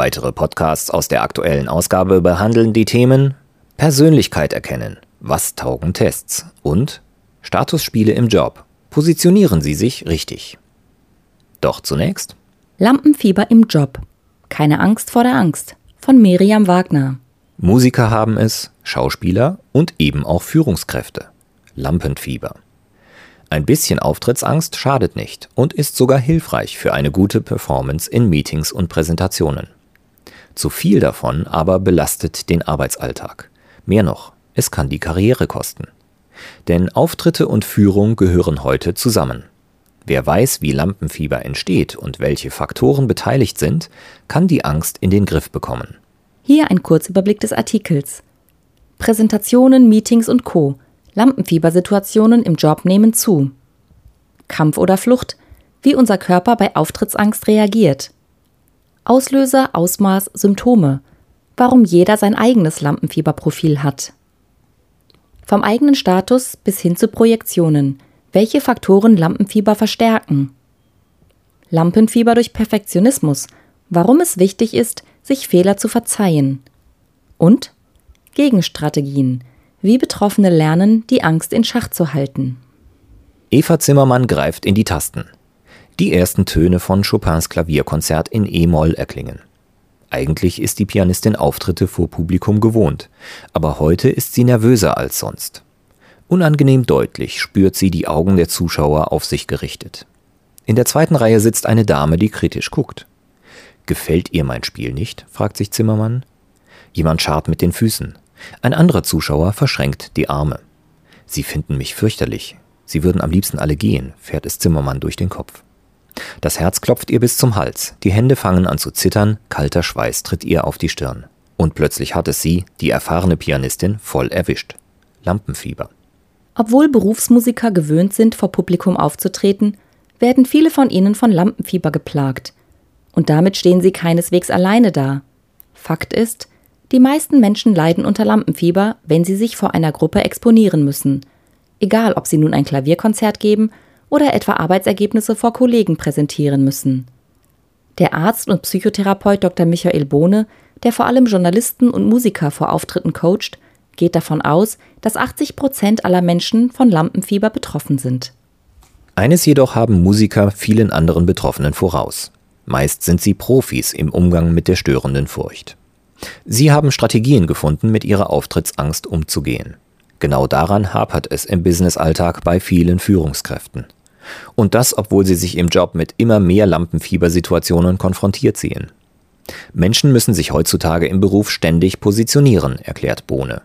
Weitere Podcasts aus der aktuellen Ausgabe behandeln die Themen Persönlichkeit erkennen, was taugen Tests und Statusspiele im Job. Positionieren Sie sich richtig. Doch zunächst Lampenfieber im Job. Keine Angst vor der Angst von Miriam Wagner. Musiker haben es, Schauspieler und eben auch Führungskräfte. Lampenfieber. Ein bisschen Auftrittsangst schadet nicht und ist sogar hilfreich für eine gute Performance in Meetings und Präsentationen. Zu viel davon aber belastet den Arbeitsalltag. Mehr noch, es kann die Karriere kosten. Denn Auftritte und Führung gehören heute zusammen. Wer weiß, wie Lampenfieber entsteht und welche Faktoren beteiligt sind, kann die Angst in den Griff bekommen. Hier ein Kurzüberblick des Artikels. Präsentationen, Meetings und Co. Lampenfiebersituationen im Job nehmen zu. Kampf oder Flucht, wie unser Körper bei Auftrittsangst reagiert. Auslöser, Ausmaß, Symptome, warum jeder sein eigenes Lampenfieberprofil hat. Vom eigenen Status bis hin zu Projektionen, welche Faktoren Lampenfieber verstärken. Lampenfieber durch Perfektionismus, warum es wichtig ist, sich Fehler zu verzeihen. Und Gegenstrategien, wie Betroffene lernen, die Angst in Schach zu halten. Eva Zimmermann greift in die Tasten. Die ersten Töne von Chopins Klavierkonzert in E-Moll erklingen. Eigentlich ist die Pianistin Auftritte vor Publikum gewohnt, aber heute ist sie nervöser als sonst. Unangenehm deutlich spürt sie die Augen der Zuschauer auf sich gerichtet. In der zweiten Reihe sitzt eine Dame, die kritisch guckt. Gefällt ihr mein Spiel nicht? fragt sich Zimmermann. Jemand scharrt mit den Füßen. Ein anderer Zuschauer verschränkt die Arme. Sie finden mich fürchterlich. Sie würden am liebsten alle gehen, fährt es Zimmermann durch den Kopf. Das Herz klopft ihr bis zum Hals, die Hände fangen an zu zittern, kalter Schweiß tritt ihr auf die Stirn. Und plötzlich hat es sie, die erfahrene Pianistin, voll erwischt. Lampenfieber. Obwohl Berufsmusiker gewöhnt sind, vor Publikum aufzutreten, werden viele von ihnen von Lampenfieber geplagt. Und damit stehen sie keineswegs alleine da. Fakt ist, die meisten Menschen leiden unter Lampenfieber, wenn sie sich vor einer Gruppe exponieren müssen. Egal, ob sie nun ein Klavierkonzert geben oder etwa Arbeitsergebnisse vor Kollegen präsentieren müssen. Der Arzt und Psychotherapeut Dr. Michael Bohne, der vor allem Journalisten und Musiker vor Auftritten coacht, geht davon aus, dass 80 Prozent aller Menschen von Lampenfieber betroffen sind. Eines jedoch haben Musiker vielen anderen Betroffenen voraus. Meist sind sie Profis im Umgang mit der störenden Furcht. Sie haben Strategien gefunden, mit ihrer Auftrittsangst umzugehen. Genau daran hapert es im Businessalltag bei vielen Führungskräften. Und das, obwohl sie sich im Job mit immer mehr Lampenfiebersituationen konfrontiert sehen. Menschen müssen sich heutzutage im Beruf ständig positionieren, erklärt Bohne.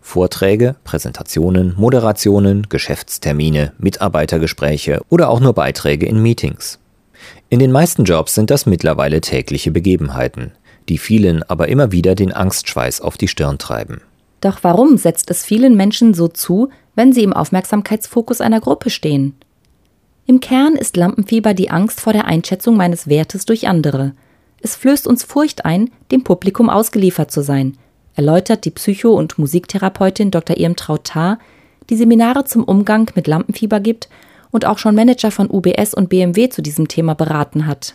Vorträge, Präsentationen, Moderationen, Geschäftstermine, Mitarbeitergespräche oder auch nur Beiträge in Meetings. In den meisten Jobs sind das mittlerweile tägliche Begebenheiten, die vielen aber immer wieder den Angstschweiß auf die Stirn treiben. Doch warum setzt es vielen Menschen so zu, wenn sie im Aufmerksamkeitsfokus einer Gruppe stehen? Im Kern ist Lampenfieber die Angst vor der Einschätzung meines Wertes durch andere. Es flößt uns Furcht ein, dem Publikum ausgeliefert zu sein, erläutert die Psycho- und Musiktherapeutin Dr. Irmtraut Tarr, die Seminare zum Umgang mit Lampenfieber gibt und auch schon Manager von UBS und BMW zu diesem Thema beraten hat.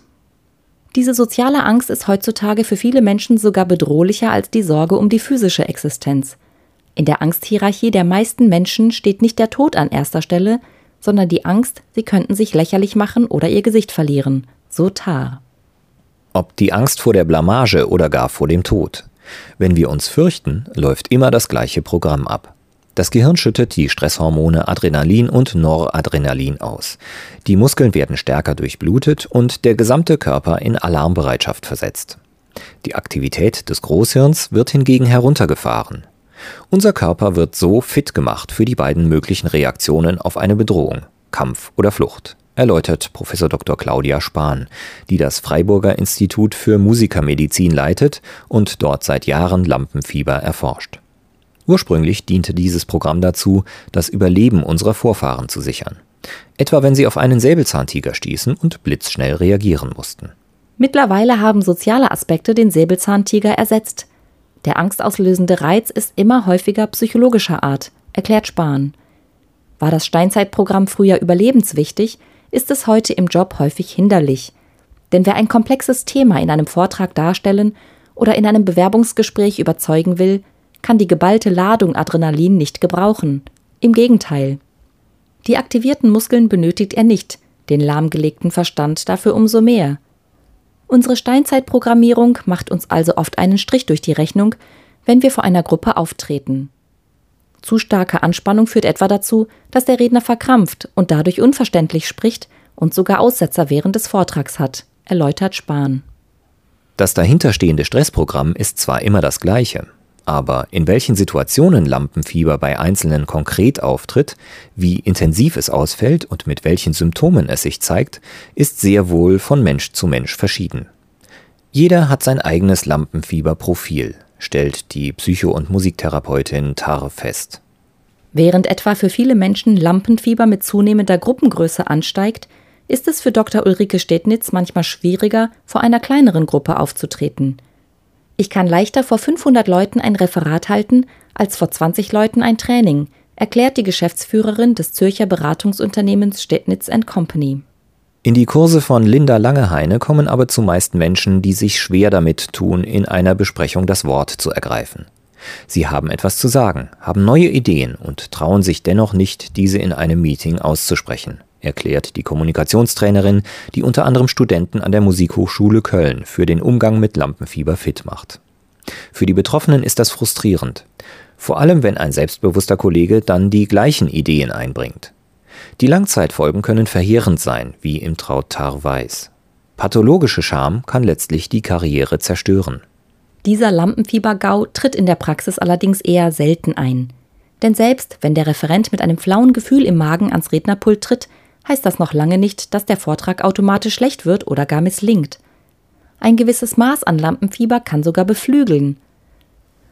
Diese soziale Angst ist heutzutage für viele Menschen sogar bedrohlicher als die Sorge um die physische Existenz. In der Angsthierarchie der meisten Menschen steht nicht der Tod an erster Stelle, sondern die Angst, sie könnten sich lächerlich machen oder ihr Gesicht verlieren. So Tar. Ob die Angst vor der Blamage oder gar vor dem Tod. Wenn wir uns fürchten, läuft immer das gleiche Programm ab. Das Gehirn schüttet die Stresshormone Adrenalin und Noradrenalin aus. Die Muskeln werden stärker durchblutet und der gesamte Körper in Alarmbereitschaft versetzt. Die Aktivität des Großhirns wird hingegen heruntergefahren. Unser Körper wird so fit gemacht für die beiden möglichen Reaktionen auf eine Bedrohung, Kampf oder Flucht. erläutert Prof. Dr. Claudia Spahn, die das Freiburger Institut für Musikermedizin leitet und dort seit Jahren Lampenfieber erforscht. Ursprünglich diente dieses Programm dazu, das Überleben unserer Vorfahren zu sichern. Etwa wenn sie auf einen Säbelzahntiger stießen und blitzschnell reagieren mussten. Mittlerweile haben soziale Aspekte den Säbelzahntiger ersetzt. Der angstauslösende Reiz ist immer häufiger psychologischer Art, erklärt Spahn. War das Steinzeitprogramm früher überlebenswichtig, ist es heute im Job häufig hinderlich. Denn wer ein komplexes Thema in einem Vortrag darstellen oder in einem Bewerbungsgespräch überzeugen will, kann die geballte Ladung Adrenalin nicht gebrauchen. Im Gegenteil. Die aktivierten Muskeln benötigt er nicht, den lahmgelegten Verstand dafür umso mehr. Unsere Steinzeitprogrammierung macht uns also oft einen Strich durch die Rechnung, wenn wir vor einer Gruppe auftreten. Zu starke Anspannung führt etwa dazu, dass der Redner verkrampft und dadurch unverständlich spricht und sogar Aussetzer während des Vortrags hat, erläutert Spahn. Das dahinterstehende Stressprogramm ist zwar immer das gleiche, aber in welchen Situationen Lampenfieber bei Einzelnen konkret auftritt, wie intensiv es ausfällt und mit welchen Symptomen es sich zeigt, ist sehr wohl von Mensch zu Mensch verschieden. Jeder hat sein eigenes Lampenfieberprofil, stellt die Psycho- und Musiktherapeutin Tare fest. Während etwa für viele Menschen Lampenfieber mit zunehmender Gruppengröße ansteigt, ist es für Dr. Ulrike Stednitz manchmal schwieriger, vor einer kleineren Gruppe aufzutreten – ich kann leichter vor 500 Leuten ein Referat halten als vor 20 Leuten ein Training, erklärt die Geschäftsführerin des Zürcher Beratungsunternehmens Stettnitz Company. In die Kurse von Linda Langeheine kommen aber zumeist Menschen, die sich schwer damit tun, in einer Besprechung das Wort zu ergreifen. Sie haben etwas zu sagen, haben neue Ideen und trauen sich dennoch nicht, diese in einem Meeting auszusprechen erklärt die Kommunikationstrainerin, die unter anderem Studenten an der Musikhochschule Köln für den Umgang mit Lampenfieber fit macht. Für die Betroffenen ist das frustrierend, vor allem wenn ein selbstbewusster Kollege dann die gleichen Ideen einbringt. Die Langzeitfolgen können verheerend sein, wie im Trautar weiß. Pathologische Scham kann letztlich die Karriere zerstören. Dieser Lampenfiebergau tritt in der Praxis allerdings eher selten ein. Denn selbst wenn der Referent mit einem flauen Gefühl im Magen ans Rednerpult tritt, heißt das noch lange nicht, dass der Vortrag automatisch schlecht wird oder gar misslingt. Ein gewisses Maß an Lampenfieber kann sogar beflügeln.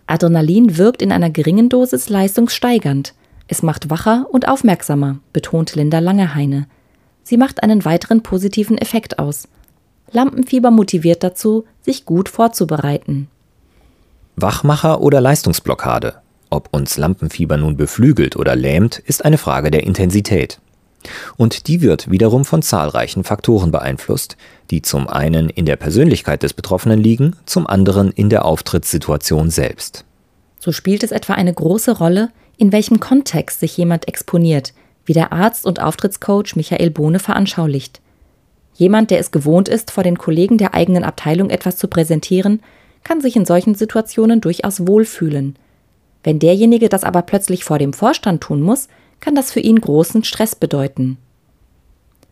Adrenalin wirkt in einer geringen Dosis leistungssteigernd. Es macht wacher und aufmerksamer, betont Linda Langeheine. Sie macht einen weiteren positiven Effekt aus. Lampenfieber motiviert dazu, sich gut vorzubereiten. Wachmacher oder Leistungsblockade? Ob uns Lampenfieber nun beflügelt oder lähmt, ist eine Frage der Intensität. Und die wird wiederum von zahlreichen Faktoren beeinflusst, die zum einen in der Persönlichkeit des Betroffenen liegen, zum anderen in der Auftrittssituation selbst. So spielt es etwa eine große Rolle, in welchem Kontext sich jemand exponiert, wie der Arzt und Auftrittscoach Michael Bohne veranschaulicht. Jemand, der es gewohnt ist, vor den Kollegen der eigenen Abteilung etwas zu präsentieren, kann sich in solchen Situationen durchaus wohlfühlen. Wenn derjenige das aber plötzlich vor dem Vorstand tun muss, kann das für ihn großen Stress bedeuten.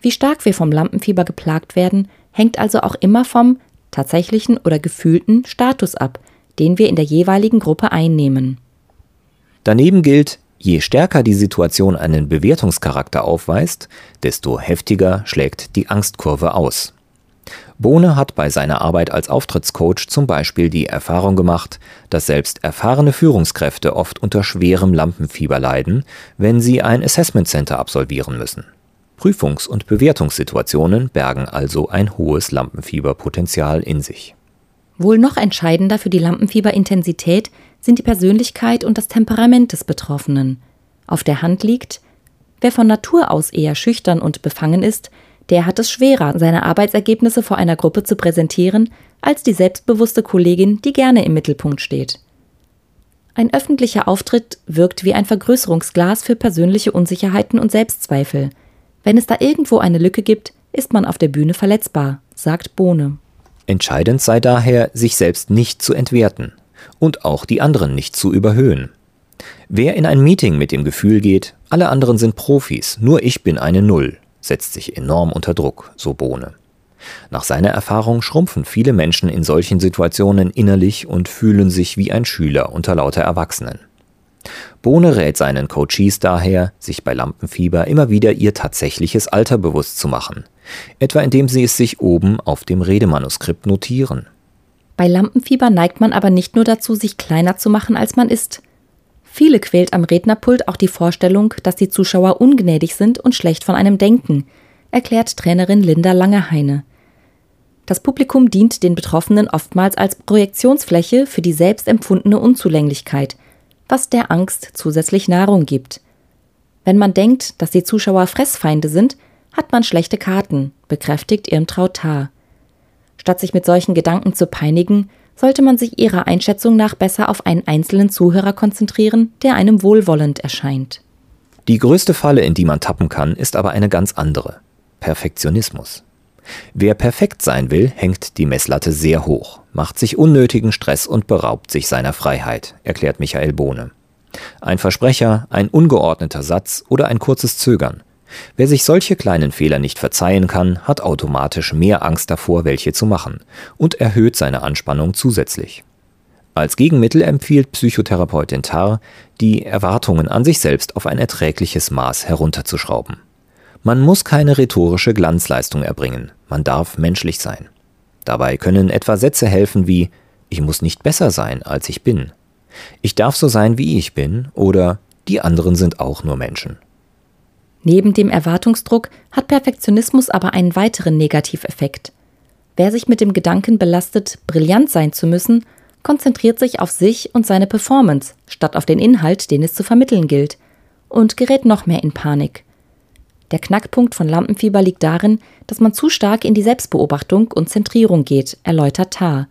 Wie stark wir vom Lampenfieber geplagt werden, hängt also auch immer vom tatsächlichen oder gefühlten Status ab, den wir in der jeweiligen Gruppe einnehmen. Daneben gilt, je stärker die Situation einen Bewertungscharakter aufweist, desto heftiger schlägt die Angstkurve aus. Bohne hat bei seiner Arbeit als Auftrittscoach zum Beispiel die Erfahrung gemacht, dass selbst erfahrene Führungskräfte oft unter schwerem Lampenfieber leiden, wenn sie ein Assessment Center absolvieren müssen. Prüfungs- und Bewertungssituationen bergen also ein hohes Lampenfieberpotenzial in sich. Wohl noch entscheidender für die Lampenfieberintensität sind die Persönlichkeit und das Temperament des Betroffenen. Auf der Hand liegt, wer von Natur aus eher schüchtern und befangen ist, der hat es schwerer, seine Arbeitsergebnisse vor einer Gruppe zu präsentieren, als die selbstbewusste Kollegin, die gerne im Mittelpunkt steht. Ein öffentlicher Auftritt wirkt wie ein Vergrößerungsglas für persönliche Unsicherheiten und Selbstzweifel. Wenn es da irgendwo eine Lücke gibt, ist man auf der Bühne verletzbar, sagt Bohne. Entscheidend sei daher, sich selbst nicht zu entwerten und auch die anderen nicht zu überhöhen. Wer in ein Meeting mit dem Gefühl geht, alle anderen sind Profis, nur ich bin eine Null, setzt sich enorm unter Druck, so Bohne. Nach seiner Erfahrung schrumpfen viele Menschen in solchen Situationen innerlich und fühlen sich wie ein Schüler unter lauter Erwachsenen. Bohne rät seinen Coaches daher, sich bei Lampenfieber immer wieder ihr tatsächliches Alter bewusst zu machen, etwa indem sie es sich oben auf dem Redemanuskript notieren. Bei Lampenfieber neigt man aber nicht nur dazu, sich kleiner zu machen, als man ist. Viele quält am Rednerpult auch die Vorstellung, dass die Zuschauer ungnädig sind und schlecht von einem denken, erklärt Trainerin Linda Langeheine. Das Publikum dient den Betroffenen oftmals als Projektionsfläche für die selbst empfundene Unzulänglichkeit, was der Angst zusätzlich Nahrung gibt. Wenn man denkt, dass die Zuschauer Fressfeinde sind, hat man schlechte Karten, bekräftigt Irmtraut Tahr. Statt sich mit solchen Gedanken zu peinigen, sollte man sich ihrer Einschätzung nach besser auf einen einzelnen Zuhörer konzentrieren, der einem wohlwollend erscheint. Die größte Falle, in die man tappen kann, ist aber eine ganz andere. Perfektionismus. Wer perfekt sein will, hängt die Messlatte sehr hoch, macht sich unnötigen Stress und beraubt sich seiner Freiheit, erklärt Michael Bohne. Ein Versprecher, ein ungeordneter Satz oder ein kurzes Zögern. Wer sich solche kleinen Fehler nicht verzeihen kann, hat automatisch mehr Angst davor, welche zu machen und erhöht seine Anspannung zusätzlich. Als Gegenmittel empfiehlt Psychotherapeutin Tarr, die Erwartungen an sich selbst auf ein erträgliches Maß herunterzuschrauben. Man muss keine rhetorische Glanzleistung erbringen, man darf menschlich sein. Dabei können etwa Sätze helfen wie Ich muss nicht besser sein, als ich bin. Ich darf so sein, wie ich bin oder Die anderen sind auch nur Menschen. Neben dem Erwartungsdruck hat Perfektionismus aber einen weiteren Negativeffekt. Wer sich mit dem Gedanken belastet, brillant sein zu müssen, konzentriert sich auf sich und seine Performance, statt auf den Inhalt, den es zu vermitteln gilt, und gerät noch mehr in Panik. Der Knackpunkt von Lampenfieber liegt darin, dass man zu stark in die Selbstbeobachtung und Zentrierung geht, erläutert Tar.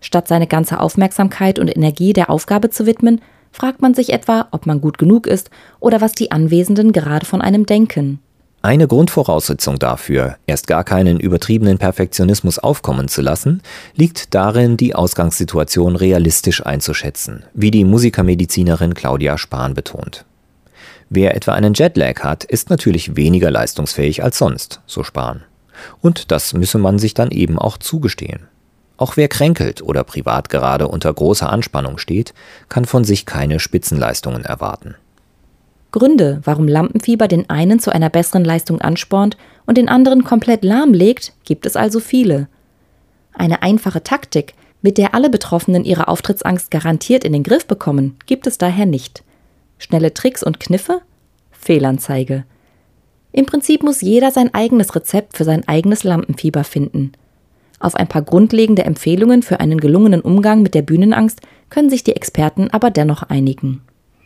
Statt seine ganze Aufmerksamkeit und Energie der Aufgabe zu widmen, fragt man sich etwa, ob man gut genug ist oder was die Anwesenden gerade von einem denken. Eine Grundvoraussetzung dafür, erst gar keinen übertriebenen Perfektionismus aufkommen zu lassen, liegt darin, die Ausgangssituation realistisch einzuschätzen, wie die Musikermedizinerin Claudia Spahn betont. Wer etwa einen Jetlag hat, ist natürlich weniger leistungsfähig als sonst, so Spahn. Und das müsse man sich dann eben auch zugestehen. Auch wer kränkelt oder privat gerade unter großer Anspannung steht, kann von sich keine Spitzenleistungen erwarten. Gründe, warum Lampenfieber den einen zu einer besseren Leistung anspornt und den anderen komplett lahmlegt, gibt es also viele. Eine einfache Taktik, mit der alle Betroffenen ihre Auftrittsangst garantiert in den Griff bekommen, gibt es daher nicht. Schnelle Tricks und Kniffe? Fehlanzeige. Im Prinzip muss jeder sein eigenes Rezept für sein eigenes Lampenfieber finden. Auf ein paar grundlegende Empfehlungen für einen gelungenen Umgang mit der Bühnenangst können sich die Experten aber dennoch einigen.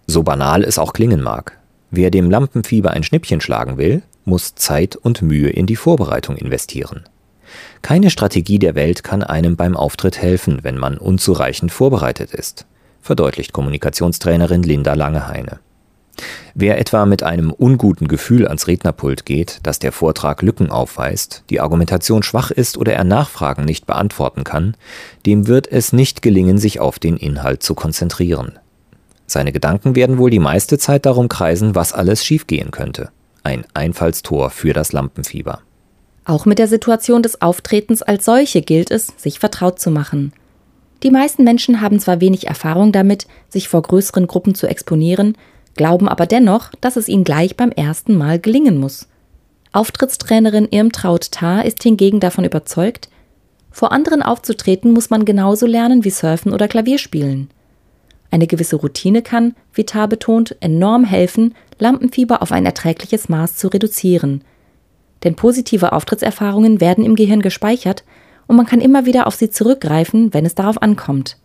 So banal es auch klingen mag. Wer dem Lampenfieber ein Schnippchen schlagen will, muss Zeit und Mühe in die Vorbereitung investieren. Keine Strategie der Welt kann einem beim Auftritt helfen, wenn man unzureichend vorbereitet ist verdeutlicht Kommunikationstrainerin Linda Langeheine. Wer etwa mit einem unguten Gefühl ans Rednerpult geht, dass der Vortrag Lücken aufweist, die Argumentation schwach ist oder er Nachfragen nicht beantworten kann, dem wird es nicht gelingen, sich auf den Inhalt zu konzentrieren. Seine Gedanken werden wohl die meiste Zeit darum kreisen, was alles schiefgehen könnte. Ein Einfallstor für das Lampenfieber. Auch mit der Situation des Auftretens als solche gilt es, sich vertraut zu machen. Die meisten Menschen haben zwar wenig Erfahrung damit, sich vor größeren Gruppen zu exponieren, glauben aber dennoch, dass es ihnen gleich beim ersten Mal gelingen muss. Auftrittstrainerin Irmtraut Tar ist hingegen davon überzeugt, vor anderen aufzutreten muss man genauso lernen wie Surfen oder Klavierspielen. Eine gewisse Routine kann, wie Tar betont, enorm helfen, Lampenfieber auf ein erträgliches Maß zu reduzieren. Denn positive Auftrittserfahrungen werden im Gehirn gespeichert und man kann immer wieder auf sie zurückgreifen, wenn es darauf ankommt.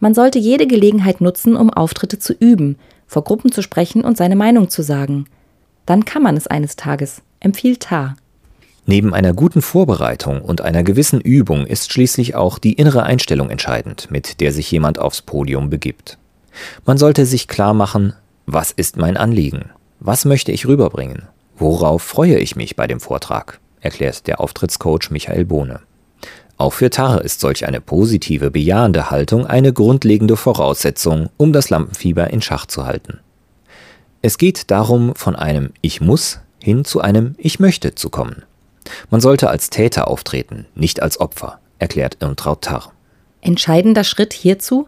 Man sollte jede Gelegenheit nutzen, um Auftritte zu üben, vor Gruppen zu sprechen und seine Meinung zu sagen. Dann kann man es eines Tages, empfiehlt Tar. Neben einer guten Vorbereitung und einer gewissen Übung ist schließlich auch die innere Einstellung entscheidend, mit der sich jemand aufs Podium begibt. Man sollte sich klar machen, was ist mein Anliegen? Was möchte ich rüberbringen? Worauf freue ich mich bei dem Vortrag? erklärt der Auftrittscoach Michael Bohne. Auch für Tarre ist solch eine positive, bejahende Haltung eine grundlegende Voraussetzung, um das Lampenfieber in Schach zu halten. Es geht darum, von einem Ich muss hin zu einem Ich möchte zu kommen. Man sollte als Täter auftreten, nicht als Opfer, erklärt Irmtraut Tarr. Entscheidender Schritt hierzu?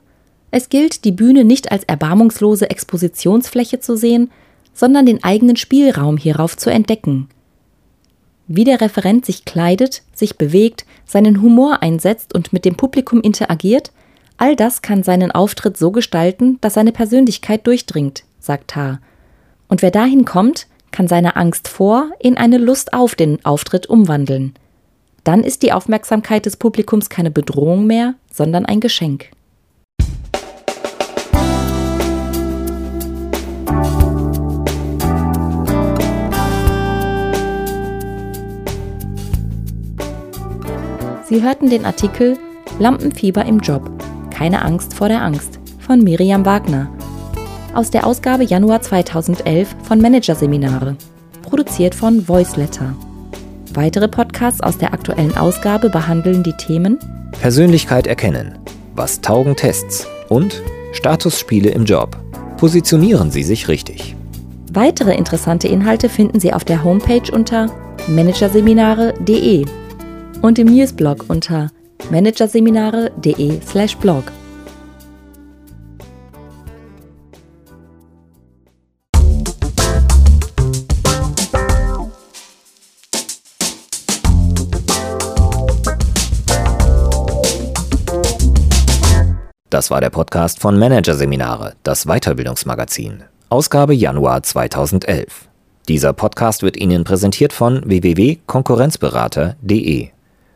Es gilt, die Bühne nicht als erbarmungslose Expositionsfläche zu sehen, sondern den eigenen Spielraum hierauf zu entdecken. Wie der Referent sich kleidet, sich bewegt, seinen Humor einsetzt und mit dem Publikum interagiert, all das kann seinen Auftritt so gestalten, dass seine Persönlichkeit durchdringt, sagt Haar. Und wer dahin kommt, kann seine Angst vor in eine Lust auf den Auftritt umwandeln. Dann ist die Aufmerksamkeit des Publikums keine Bedrohung mehr, sondern ein Geschenk. Sie hörten den Artikel Lampenfieber im Job. Keine Angst vor der Angst von Miriam Wagner aus der Ausgabe Januar 2011 von Managerseminare, produziert von Voiceletter. Weitere Podcasts aus der aktuellen Ausgabe behandeln die Themen Persönlichkeit erkennen, was taugen Tests und Statusspiele im Job. Positionieren Sie sich richtig. Weitere interessante Inhalte finden Sie auf der Homepage unter managerseminare.de und im Newsblog unter managerseminare.de/blog. Das war der Podcast von Managerseminare, das Weiterbildungsmagazin, Ausgabe Januar 2011. Dieser Podcast wird Ihnen präsentiert von www.konkurrenzberater.de.